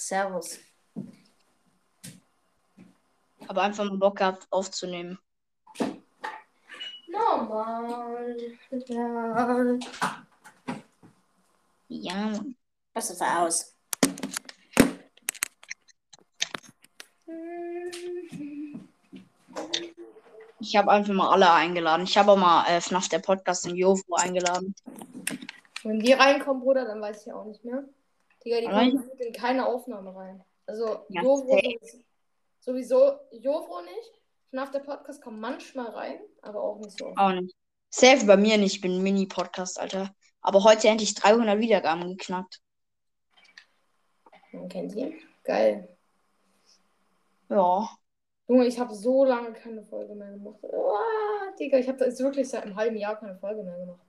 Servus. Aber einfach mal Bock gehabt aufzunehmen. Normal. Ja. Ja. Was ist da aus? Ich habe einfach mal alle eingeladen. Ich habe auch mal äh, FNAF der Podcast in Jovo eingeladen. Wenn die reinkommen, Bruder, dann weiß ich auch nicht mehr. Digga, die kommen in keine Aufnahme rein. Also, Ja, safe. sowieso, Jovo nicht. FNAF der Podcast kommt manchmal rein, aber auch nicht so. Auch nicht. Safe bei mir nicht. Ich bin ein Mini-Podcast, Alter. Aber heute endlich 300 Wiedergaben geknackt. Man kennt ihn. Geil. Ja. Junge, ich habe so lange keine Folge mehr gemacht. Ah, Digga, ich habe jetzt wirklich seit einem halben Jahr keine Folge mehr gemacht.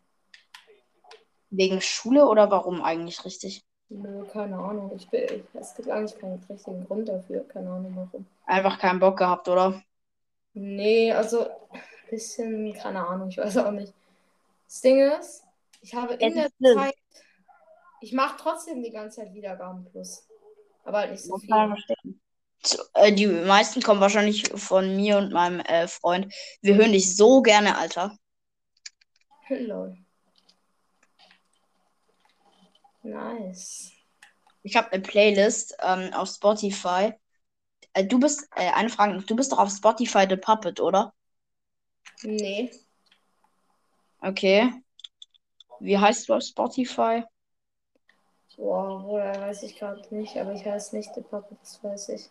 Wegen Schule oder warum eigentlich richtig? Nö, keine Ahnung. Ich bin, ich, es gibt eigentlich keinen richtigen Grund dafür. Keine Ahnung warum. Einfach keinen Bock gehabt, oder? Nee, also ein bisschen, keine Ahnung, ich weiß auch nicht. Das Ding ist, ich habe in der schlimm. Zeit, ich mache trotzdem die ganze Zeit Wiedergaben plus. Aber halt nicht so viel. Zu- äh, Die meisten kommen wahrscheinlich von mir und meinem äh, Freund. Wir hören dich so gerne, Alter. Lol. Nice. Ich habe eine Playlist ähm, auf Spotify. Äh, du bist, äh, eine Frage, noch. du bist doch auf Spotify The Puppet, oder? Nee. Okay. Wie heißt du auf Spotify? Boah, Bruder, weiß ich gerade nicht, aber ich heiße nicht The Puppet, das weiß ich.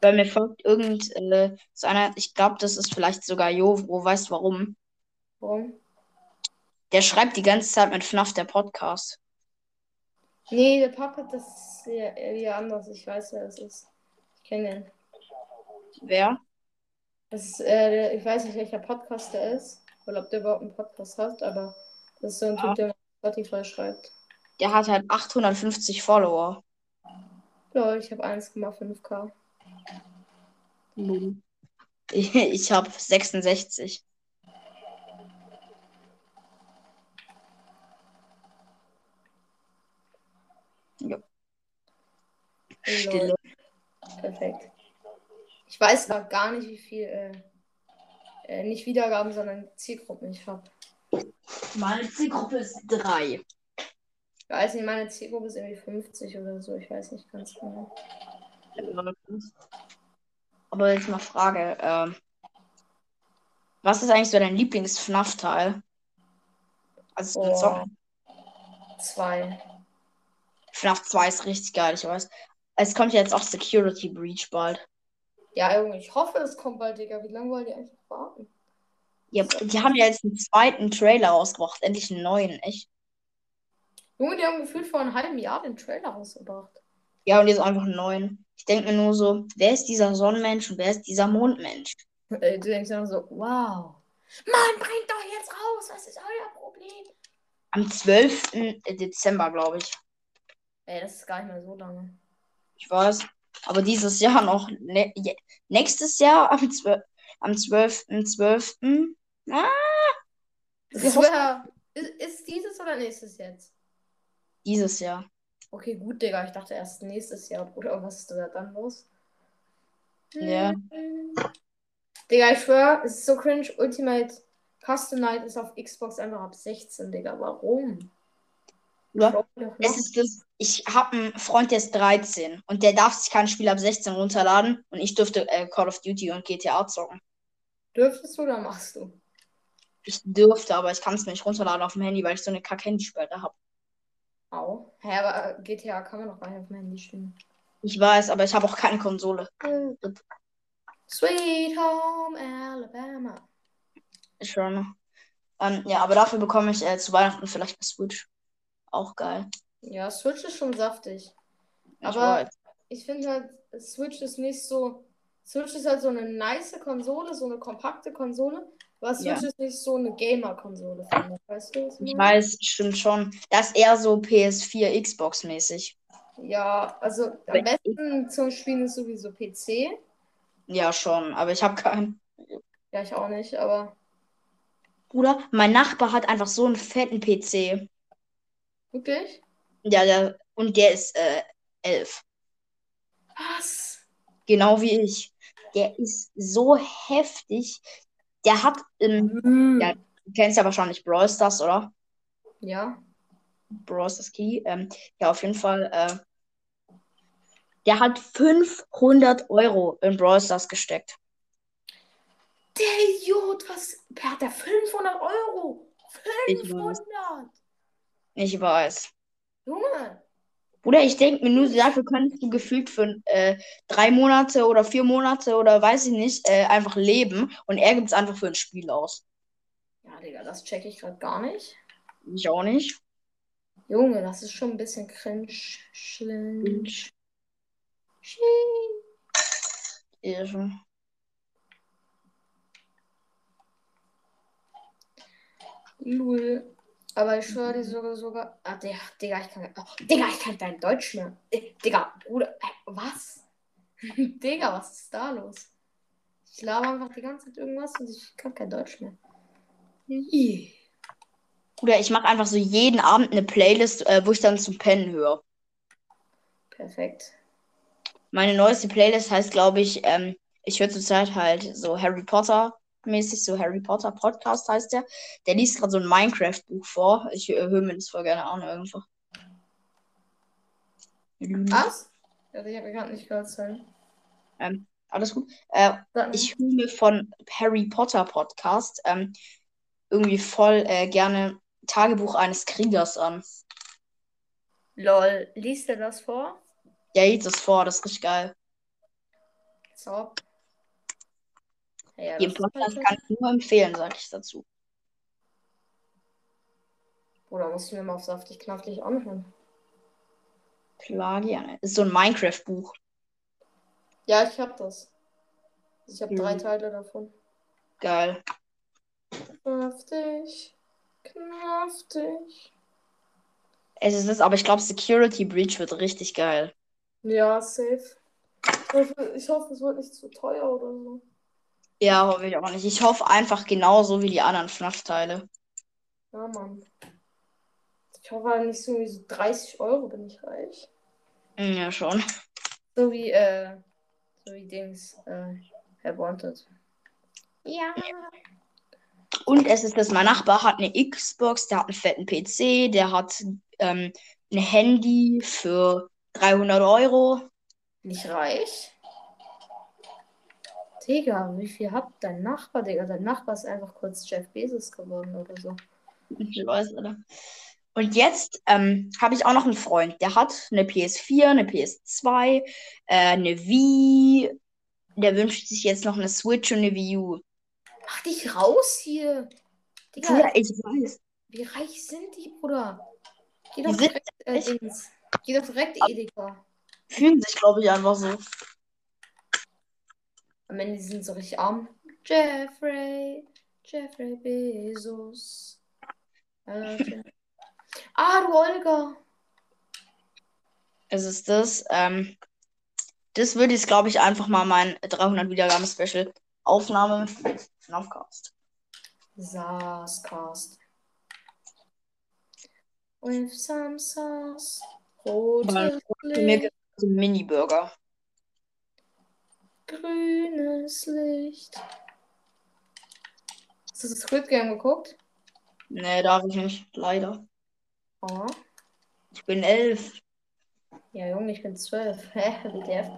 Weil mir folgt irgend äh, so einer, ich glaube, das ist vielleicht sogar Jovro, weißt du warum? Warum? Der schreibt die ganze Zeit mit FNAF der Podcast. Nee, The Puppet, das ist ja irgendwie anders. Ich weiß, wer das ist. Ich kenne den. Wer? Das ist, äh, der- ich weiß nicht, welcher Podcast der ist. Oder ob der überhaupt einen Podcast hat, aber das ist so ein Ja. Typ, der Spotify schreibt. Der hat halt 850 Follower. Lol, ich habe 1,5k. Ich, ich habe 66. Ja. Stille. Perfekt. Ich weiß noch gar nicht, wie viel, äh, äh, nicht Wiedergaben, sondern Zielgruppen ich habe. Meine Zielgruppe ist 3. Ich weiß nicht, meine Zielgruppe ist irgendwie 50 oder so. Ich weiß nicht ganz genau. Aber jetzt mal Frage. ähm, was ist eigentlich so dein Lieblings-FNAF-Teil? Also. Zocken. Zwei. FNAF 2 ist richtig geil, ich weiß. Es kommt ja jetzt auch Security Breach bald. Ja, Junge, ich hoffe, es kommt bald, Digga. Wie lange wollen die eigentlich warten? Ja, die haben ja jetzt einen zweiten Trailer rausgebracht, endlich einen neuen, echt. Junge, die haben gefühlt vor einem halben Jahr den Trailer rausgebracht. Ja, und jetzt einfach einen neuen. Ich denke mir nur so, wer ist dieser Sonnenmensch und wer ist dieser Mondmensch? Ey, du denkst dann so, wow. Mann, bringt doch jetzt raus, was ist euer Problem? Am 12. Dezember, glaube ich. Ey, das ist gar nicht mehr so lange. Ich weiß. Aber dieses Jahr noch. Ne nächstes Jahr am 12. Am 12.12. Ah, Das Wir hoffen- ist, ist dieses oder nächstes jetzt? dieses Jahr. Okay, gut, Digga. Ich dachte erst nächstes Jahr. Oder was ist da dann los? Ja. Digga, ich schwör, es ist so cringe. Ultimate Custom Night ist auf Xbox einfach ab 16, Digga. Warum? Doch Es ist das, ich habe einen Freund, der ist 13 und der darf sich kein Spiel ab 16 runterladen und ich dürfte äh, Call of Duty und GTA zocken. Dürftest du oder machst du? Ich dürfte, aber ich kann es nicht runterladen auf dem Handy, weil ich so eine Kack-Handysperre habe. Au. Hä, aber GTA kann man doch gar nicht auf dem Handy spielen. Ich weiß, aber ich habe auch keine Konsole. Sweet Home Alabama. Schon. Ähm, ja, aber dafür bekomme ich äh, zu Weihnachten vielleicht eine Switch. Auch geil. Ja, Switch ist schon saftig. Ich Aber weiß. ich finde halt, Switch ist nicht so. Switch ist halt so eine nice Konsole, so eine kompakte Konsole. Aber Switch Ja. ist nicht so eine Gamer-Konsole, finde ich. Weißt du, Ich weiß, stimmt schon. Das ist eher so PS4, Xbox-mäßig. Ja, also am besten zum Spielen ist sowieso PC. Ja, schon, aber ich habe keinen. Ja, ich auch nicht, aber Bruder, mein Nachbar hat einfach so einen fetten PC. Wirklich? Ja, der, und der ist äh, elf. Was? Genau wie ich. Der ist so heftig. Der hat im. Hm. Ja, du kennst ja wahrscheinlich Brawl Stars, oder? Ja. Brawl Stars Key. Ähm, ja, auf jeden Fall. Äh, der hat 500 Euro in Brawl Stars gesteckt. Der Idiot, was? Wer hat der 500 Euro? Ich weiß. 500! Ich weiß. Junge! Bruder, ich denke mir nur, dafür könntest du gefühlt für äh, drei Monate oder vier Monate oder weiß ich nicht, äh, einfach leben und er gibt es einfach für ein Spiel aus. Ja, Digga, das check ich gerade gar nicht. Ich auch nicht. Junge, das ist schon ein bisschen cringe. Ja, schon. Lul. Aber ich schwöre dir sogar, sogar. Ah, Digga, Digga, ich kann. Oh, Digga, ich kann kein Deutsch mehr. Äh, Digga, Bruder, was? Digga, was ist da los? Ich laber einfach die ganze Zeit irgendwas und ich kann kein Deutsch mehr. Ih. Bruder, ich mache einfach so jeden Abend eine Playlist, äh, wo ich dann zum Pennen höre. Perfekt. Meine neueste Playlist heißt, glaube ich, ähm, ich höre zurzeit halt so Harry Potter mäßig, so Harry Potter Podcast heißt der. Der liest gerade so ein Minecraft-Buch vor. Ich äh, höre mir das voll gerne an einfach. Was? Ja, ich habe gerade nicht gehört. Sorry. Ähm, alles gut. Äh, ich höre mir von Harry Potter Podcast ähm, irgendwie voll äh, gerne Tagebuch eines Kriegers an. Lol, liest er das vor? Ja, liest das vor, das ist richtig geil. So. Ja, ist Podcast kann ich nur empfehlen, sage ich dazu. Oder musst du mir mal auf saftig knackig anhören? Klar, gerne. Ist so ein Minecraft-Buch. Ja, ich hab das. Ich habe Mhm. drei Teile davon. Geil. Knaftig. Knaftig. Es ist es, aber ich glaube, Security Breach wird richtig geil. Ja, safe. Ich hoffe, ich hoffe, es wird nicht zu teuer oder so. Ja, hoffe ich auch nicht. Ich hoffe einfach genauso wie die anderen FNAF-Teile. Ja, Mann. Ich hoffe halt nicht so irgendwie so 30 Euro bin ich reich. Hm, Ja, schon. So wie, äh, so wie Dings, äh, Herr Wanted. Ja. Und es ist das, mein Nachbar hat eine Xbox, der hat einen fetten PC, der hat ähm, ein Handy für 300 Euro. Nicht reich? Digga, wie viel hat dein Nachbar, Digga? Dein Nachbar ist einfach kurz Jeff Bezos geworden oder so. Ich weiß, oder? Und jetzt ähm, habe ich auch noch einen Freund, der hat eine PS4, eine PS2, äh, eine Wii. Der wünscht sich jetzt noch eine Switch und eine Wii U. Mach dich raus hier. Digga, Bruder, ich weiß. wie reich sind die, Bruder? Geh Die doch sind direkt, äh. Geh doch direkt Edeka. Fühlen sich, glaube ich, einfach so. Am Ende sind so richtig arm. Jeffrey, Jeffrey Bezos. Äh, ah, du Olga. Es ist das. Ähm, das würde jetzt, glaube ich, einfach mal mein 300 Wiedergaben Special Aufnahme mit FNAFcast. Saascast. With some sauce. Rotes Mir gibt es Mini-Burger. Grünes Licht. Hast du das Squid Game geguckt? Nee, darf ich nicht. Leider. Oh. Ich bin elf. Ja, Junge, ich bin zwölf. Hä, WTF.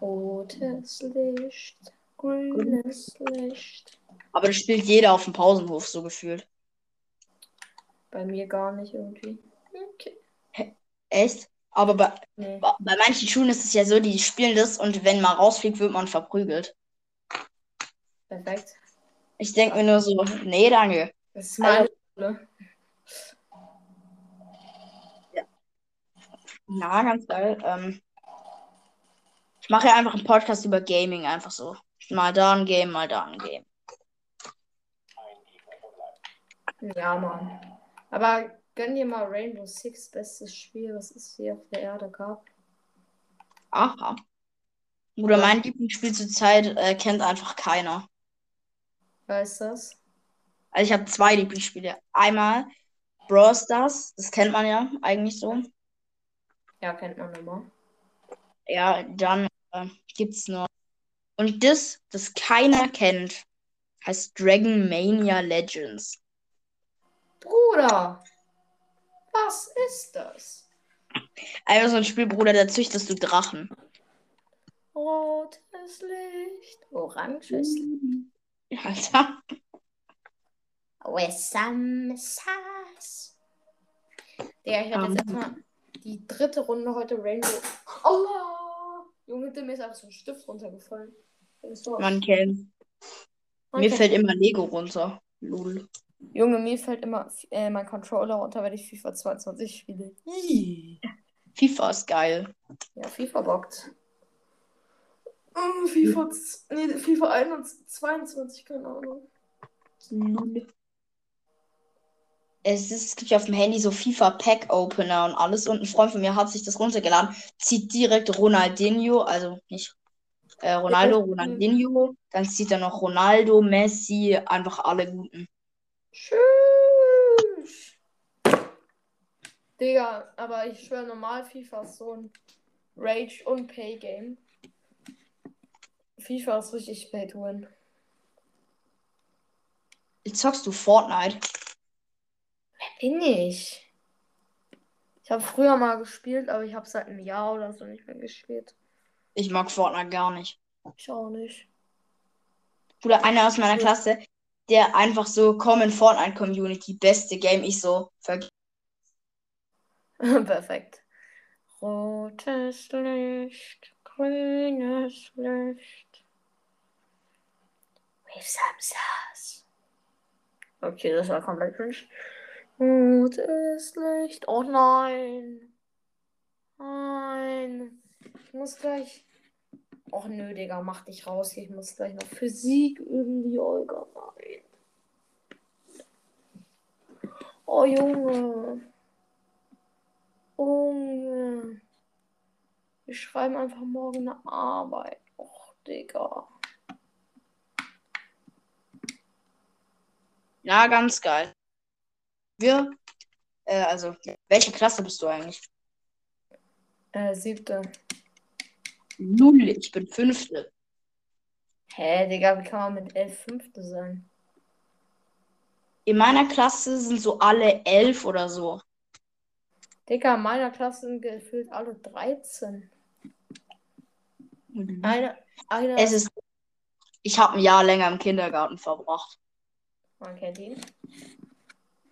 Rotes Licht, grünes Licht. Aber das spielt jeder auf dem Pausenhof so gefühlt. Bei mir gar nicht irgendwie. Okay. Echt? Aber bei, Nee. bei manchen Schulen ist es ja so, die spielen das und wenn man rausfliegt, wird man verprügelt. Perfekt. Ich denke mir nur so, nee, danke. Das ist meine Schule. Na, ganz geil. Ähm, ich mache ja einfach einen Podcast über Gaming, einfach so. Mal da ein Game, mal da ein Game. Ja, Mann. Aber gönn dir mal Rainbow Six, bestes Spiel, was es hier auf der Erde gab. Aha. Oder mein Lieblingsspiel zurzeit äh, kennt einfach keiner. Weißt du das? Also ich habe zwei Lieblingsspiele. Einmal Brawl Stars, das kennt man ja eigentlich so. Ja, kennt man immer. Ja, dann äh, gibt's noch. Und das, das keiner kennt, heißt Dragon Mania Legends. Bruder, was ist das? Einfach so ein Spiel, Bruder, da züchtest du Drachen. Rotes Licht, oranges Licht. Alter. Sauce. Digga, ich werde jetzt Ähm. erstmal die dritte Runde heute Rainbow. Allah! Junge, mir ist einfach so ein Stift runtergefallen. Man kennt. Mir fällt immer Lego runter. Lul. Junge, mir fällt immer äh, mein Controller runter, wenn ich FIFA 22 spiele. FIFA ist geil. Ja, FIFA bockt. Mm, FIFA, z- nee, FIFA 21, 22, keine Ahnung. Es, ist, es gibt ja auf dem Handy so FIFA Pack Opener und alles. Und ein Freund von mir hat sich das runtergeladen, zieht direkt Ronaldinho, also nicht äh, Ronaldo. Ronaldinho. Dann zieht er noch Ronaldo, Messi, einfach alle guten. Tschüss. Digga, aber ich schwöre, normal FIFA ist so ein Rage- und Pay-Game. FIFA ist richtig to win. Jetzt zockst du Fortnite. Bin ich. Ich habe früher mal gespielt, aber ich habe seit einem Jahr oder so nicht mehr gespielt. Ich mag Fortnite gar nicht. Ich auch nicht. Bruder, einer aus meiner Klasse, der einfach so, komm in Fortnite Community, beste Game. Ich so. Perfekt. Rotes Licht, grünes Licht. With some sauce. Okay, das war komplett cringe. Rotes Licht. Oh nein. Nein. Ich muss gleich. Och nö, Digga, mach dich raus. hier. Ich muss gleich noch Physik üben, die Olga. Nein. Oh Junge. Junge. Wir schreiben einfach morgen eine Arbeit. Och, Digga. Ja, ganz geil. Wir, äh, also, welche Klasse bist du eigentlich? Äh, siebte. Null, ich bin fünfte. Hä, Digga, wie kann man mit elf Fünfte sein? In meiner Klasse sind so alle elf oder so. Digga, in meiner Klasse sind gefühlt alle 13. Eine, eine, Es ist, ich habe ein Jahr länger im Kindergarten verbracht. man kennt ihn.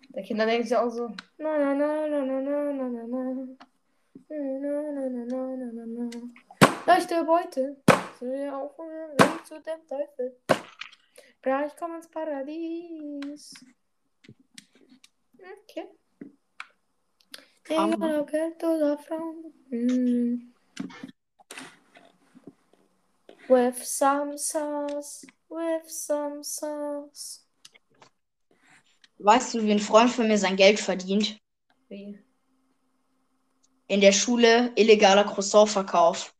Der Kinder denken sich auch so, na na na na na na na na. Na, na, na, na, na, na, na, na. Leichte Beute. So ja Weg zu dem Teufel. Gleich komm ins Paradies. Okay. Egal ob Geld oder Frauen. Mm. With some sauce, with some sauce. Weißt du, wie ein Freund von mir sein Geld verdient? Wie? In der Schule illegaler Croissant-Verkauf.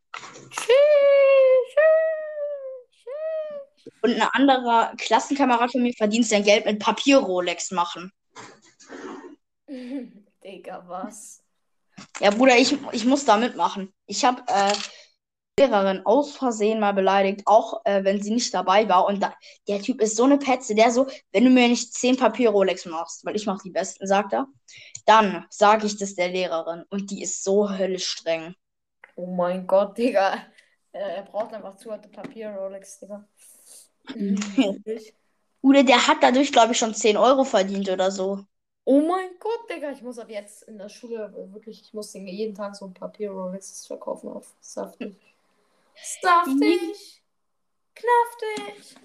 Und ein anderer Klassenkamerad von mir verdient sein Geld mit Papier-Rolex machen. Digga, was? Ja, Bruder, ich, ich muss da mitmachen. Ich habe äh, Lehrerin aus Versehen mal beleidigt, auch äh, wenn sie nicht dabei war. Und da, der Typ ist so eine Petze, der so, wenn du mir nicht zehn Papier-Rolex machst, weil ich mache die besten, sagt er, dann sage ich das der Lehrerin. Und die ist so höllisch streng. Oh mein Gott, Digga. Er, er braucht einfach zu harte Papier-Rolex, Digga. Mhm. Bruder, der hat dadurch, glaube ich, schon 10 Euro verdient oder so. Oh mein Gott, Digga, ich muss ab jetzt in der Schule äh, wirklich, ich muss den jeden Tag so ein Papier-Rolex verkaufen auf saftig. Saftig! Knaftig!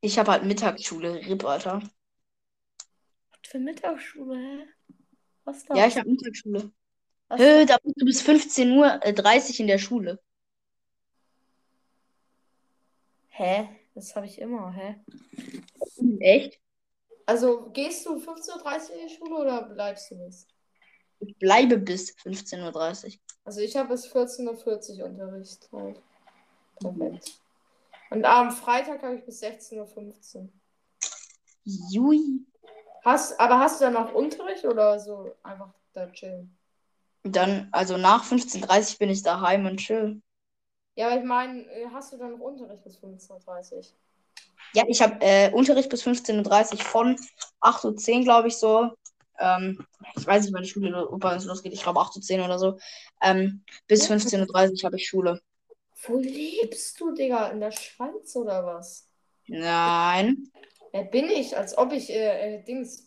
Ich habe halt Mittagsschule, RIP, Alter. Was für Mittagsschule, hä? Was da? Ja, ich habe Mittagsschule. Was Hö, da bist du bis 15 Uhr äh, 30 in der Schule. Hä? Das habe ich immer, hä? Echt? Also gehst du 15.30 Uhr in die Schule oder bleibst du nicht? Ich bleibe bis 15.30 Uhr. Also ich habe bis 14.40 Uhr Unterricht halt. Perfekt. Und am Freitag habe ich bis 16.15 Uhr. Jui. Hast, aber hast du dann auch Unterricht oder so einfach da chillen? Dann, also nach 15.30 Uhr bin ich daheim und chill. Ja, aber ich meine, äh, hast du dann noch Unterricht bis 15.30 Uhr? Ja, ich habe äh, Unterricht bis 15.30 Uhr von 8.10 Uhr, glaube ich, so. Ähm, ich weiß nicht, wann die Schule bei uns losgeht. Ich glaube 8.10 Uhr oder so. Ähm, bis Ja. 15.30 Uhr habe ich Schule. Wo lebst du, Digga? In der Schweiz oder was? Nein. Wer bin ich? Als ob ich, äh, äh, Dings,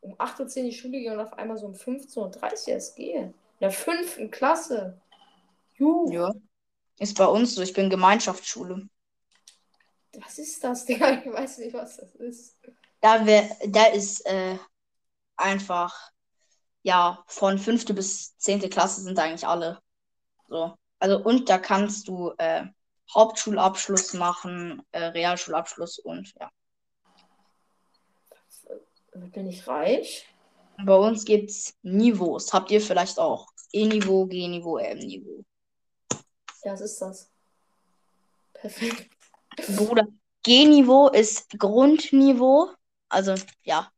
um 8.10 Uhr in die Schule gehe und auf einmal so um 15.30 Uhr erst gehe. In der fünften Klasse. Juh. Ja. Ist bei uns so. Ich bin Gemeinschaftsschule. Was ist das, Digga? Ich weiß nicht, was das ist. Da, wär, da ist äh, einfach, ja, von fünfte bis zehnte Klasse sind eigentlich alle. So. Also, und da kannst du äh, Hauptschulabschluss machen, äh, Realschulabschluss und ja. Bin ich reich? Bei uns gibt's Niveaus. Habt ihr vielleicht auch? E-Niveau, G-Niveau, M-Niveau. Ja, was ist das? Perfekt. Bruder, G-Niveau ist Grundniveau. Also, ja,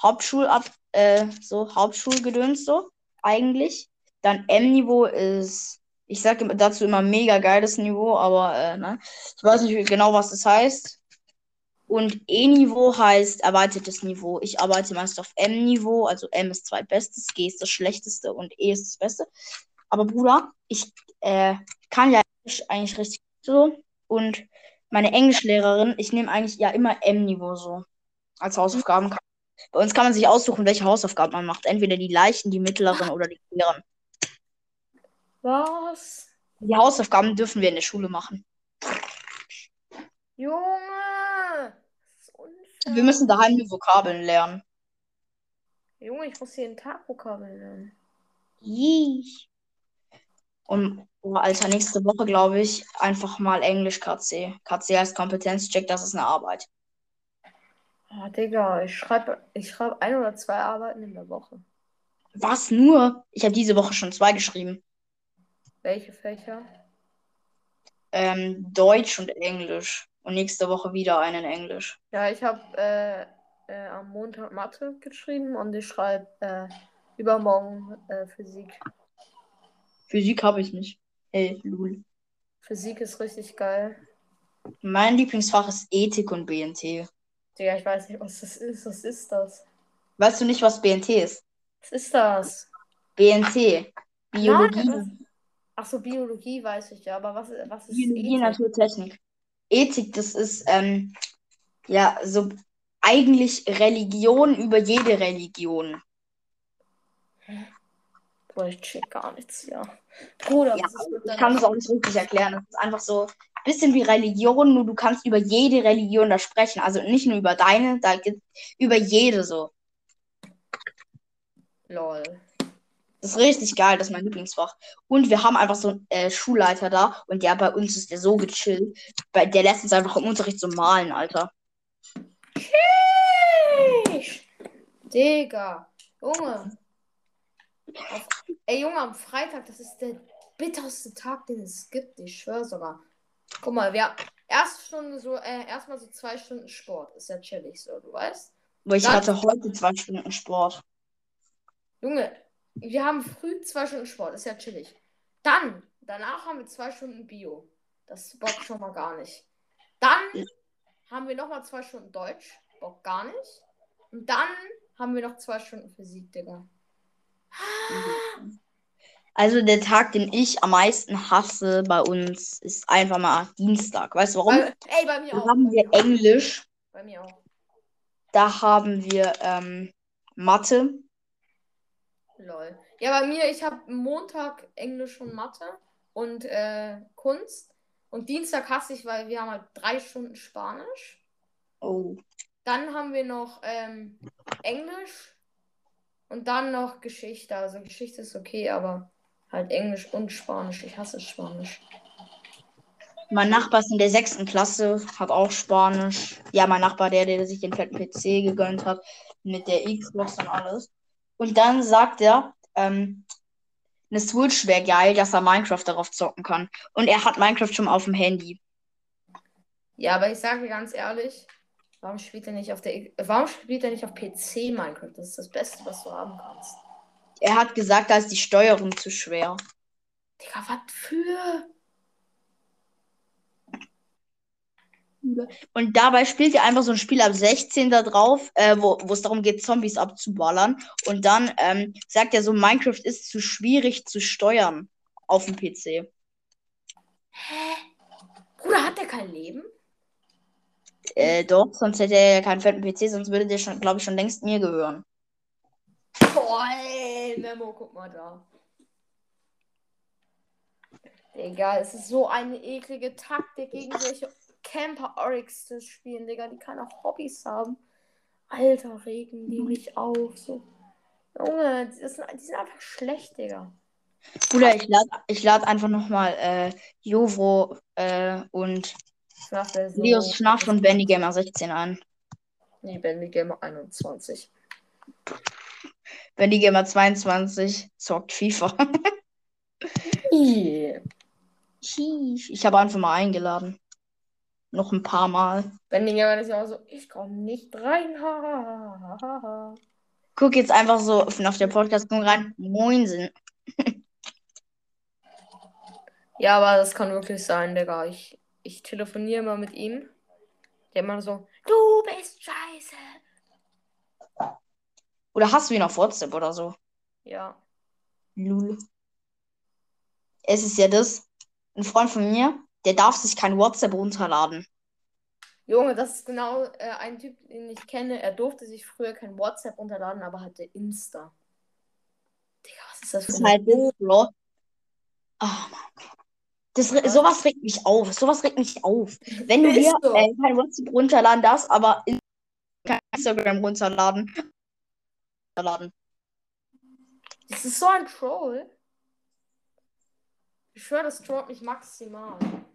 Hauptschulab, äh, so, Hauptschulgedöns so, eigentlich. Dann M-Niveau ist, ich sage dazu immer mega geiles Niveau, aber, äh, ne, ich weiß nicht genau, was das heißt. Und E-Niveau heißt erweitertes Niveau. Ich arbeite meist auf M-Niveau, also M ist zweitbestes, G ist das schlechteste und E ist das Beste. Aber Bruder, ich äh, kann ja Englisch eigentlich richtig so. Und meine Englischlehrerin, ich nehme eigentlich ja immer M-Niveau so als Hausaufgaben. Bei uns kann man sich aussuchen, welche Hausaufgaben man macht. Entweder die leichten, die mittleren oder die schweren. Was? Die Hausaufgaben dürfen wir in der Schule machen. Junge! Wir müssen daheim die Vokabeln lernen. Junge, ich muss jeden Tag Vokabeln lernen. Yee. Und oh, Alter, nächste Woche, glaube ich, einfach mal Englisch KC. KC heißt Kompetenzcheck, das ist eine Arbeit. Ah, Digga, ich schreibe ich schreib ein oder zwei Arbeiten in der Woche. Was nur? Ich habe diese Woche schon zwei geschrieben. Welche Fächer? Ähm, Deutsch und Englisch. Und nächste Woche wieder einen in Englisch. Ja, ich habe äh, äh, am Montag Mathe geschrieben und ich schreibe äh, übermorgen äh, Physik. Physik habe ich nicht. Hey, Lul. Physik ist richtig geil. Mein Lieblingsfach ist Ethik und BNT. Digga, ich weiß nicht, was das ist. Was ist das? Weißt du nicht, was BNT ist? Was ist das? BNT. Biologie. Nein, Achso, Biologie weiß ich ja, aber was, was ist Biologie, Ethik? Naturtechnik. Ethik, das ist, ähm, ja, so eigentlich Religion über jede Religion. Boah, ich check gar nichts, ja. Bruder, Ja, ich kann es auch nicht wirklich erklären. Das ist einfach so ein bisschen wie Religion, nur du kannst über jede Religion da sprechen. Also nicht nur über deine, da gibt über jede so. Lol. Das ist richtig geil, das ist mein Lieblingsfach. Und wir haben einfach so einen äh, Schulleiter da und der bei uns ist der so gechillt. Bei, der lässt uns einfach im Unterricht so malen, Alter. Sheesh. Digga. Junge. Auf, ey, Junge, am Freitag, das ist der bitterste Tag, den es gibt. Ich schwöre sogar. Guck mal, wir erst Stunde so, äh, erstmal so zwei Stunden Sport. Ist ja chillig so, du weißt. Wo ich Dann- hatte heute zwei Stunden Sport. Junge, wir haben früh zwei Stunden Sport, ist ja chillig. Dann, danach haben wir zwei Stunden Bio. Das bockt schon mal gar nicht. Dann haben wir nochmal zwei Stunden Deutsch. Bock gar nicht. Und dann haben wir noch zwei Stunden Physik, Digga. Also der Tag, den ich am meisten hasse bei uns, ist einfach mal Dienstag. Weißt du warum? Bei, ey, bei mir Da auch. haben bei, wir Englisch, bei mir auch. da haben wir ähm, Mathe. Lol. Ja, bei mir, ich habe Montag Englisch und Mathe und äh, Kunst. Und Dienstag hasse ich, weil wir haben halt drei Stunden Spanisch. Oh. Dann haben wir noch ähm, Englisch und dann noch Geschichte. Also Geschichte ist okay, aber halt Englisch und Spanisch. Ich hasse Spanisch. Mein Nachbar ist in der sechsten Klasse, hat auch Spanisch. Ja, mein Nachbar, der, der sich den fetten PC gegönnt hat, mit der Xbox und alles. Und dann sagt er, ähm, eine Switch wäre geil, dass er Minecraft darauf zocken kann. Und er hat Minecraft schon auf dem Handy. Ja, aber ich sage dir ganz ehrlich, warum spielt er nicht auf der warum spielt er nicht auf PC Minecraft? Das ist das Beste, was du haben kannst. Er hat gesagt, da ist die Steuerung zu schwer. Digga, was für? Und dabei spielt er einfach so ein Spiel ab 16 da drauf, äh, wo wo es darum geht, Zombies abzuballern. Und dann ähm, sagt er so, Minecraft ist zu schwierig zu steuern auf dem PC. Hä? Bruder, hat der kein Leben? Äh, doch, sonst hätte er ja keinen fetten PC, sonst würde der schon, glaube ich, schon längst mir gehören. Boah, ey, Memo, guck mal da. Digga, es ist so eine eklige Taktik, gegen solche Camper Oryx zu spielen, Digga, die keine Hobbys haben. Alter, regen die mich auf. So. Junge, die sind, die sind einfach schlecht, Digga. Bruder, ich lade ich lad einfach nochmal äh, Jovo äh, und Leos Schnaff und Bendy Gamer 16 ein. Nee, Bendy Gamer 21. Bendy Gamer 22 zockt FIFA. Yeah. Ich habe einfach mal eingeladen. Noch ein paar Mal. Bendy Gamer ist ja auch so, ich komme nicht rein. Ha, ha, ha, ha, ha. Guck jetzt einfach so auf der podcast rein. Moinsen. Ja, aber das kann wirklich sein, Digga. Ich, ich telefoniere mal mit ihm. Der immer so, du bist scheiße. Oder hast du ihn auf WhatsApp oder so? Ja. Lul. Es ist ja das. Ein Freund von mir, der darf sich kein WhatsApp runterladen. Junge, das ist genau äh, ein Typ, den ich kenne. Er durfte sich früher kein WhatsApp runterladen, aber hatte Insta. Digga, was ist das für Das ist eine halt Bro. Oh Mann. Das, re- sowas regt mich auf. Sowas regt mich auf. Wenn du dir so. äh, kein WhatsApp runterladen darfst, aber in- kein Instagram runterladen. runterladen. Das ist so ein Troll. Ich schwöre, das trollt mich maximal.